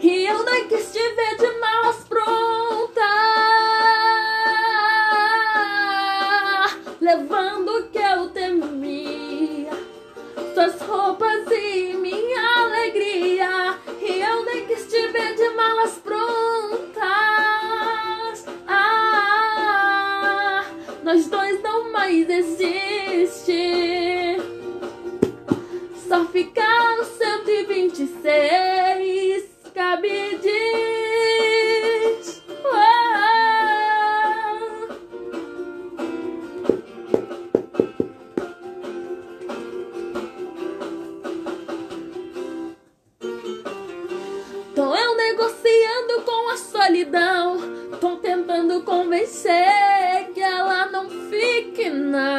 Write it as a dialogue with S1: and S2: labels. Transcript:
S1: E eu nem quis te ver de malas prontas, levando o que eu temia, suas roupas e minha alegria. E eu nem quis te ver de malas prontas. Ah, nós dois não mais existe. Só ficar sabe disso. Oh. Ah. Tô eu negociando com a solidão. Tô tentando convencer que ela não fique, não.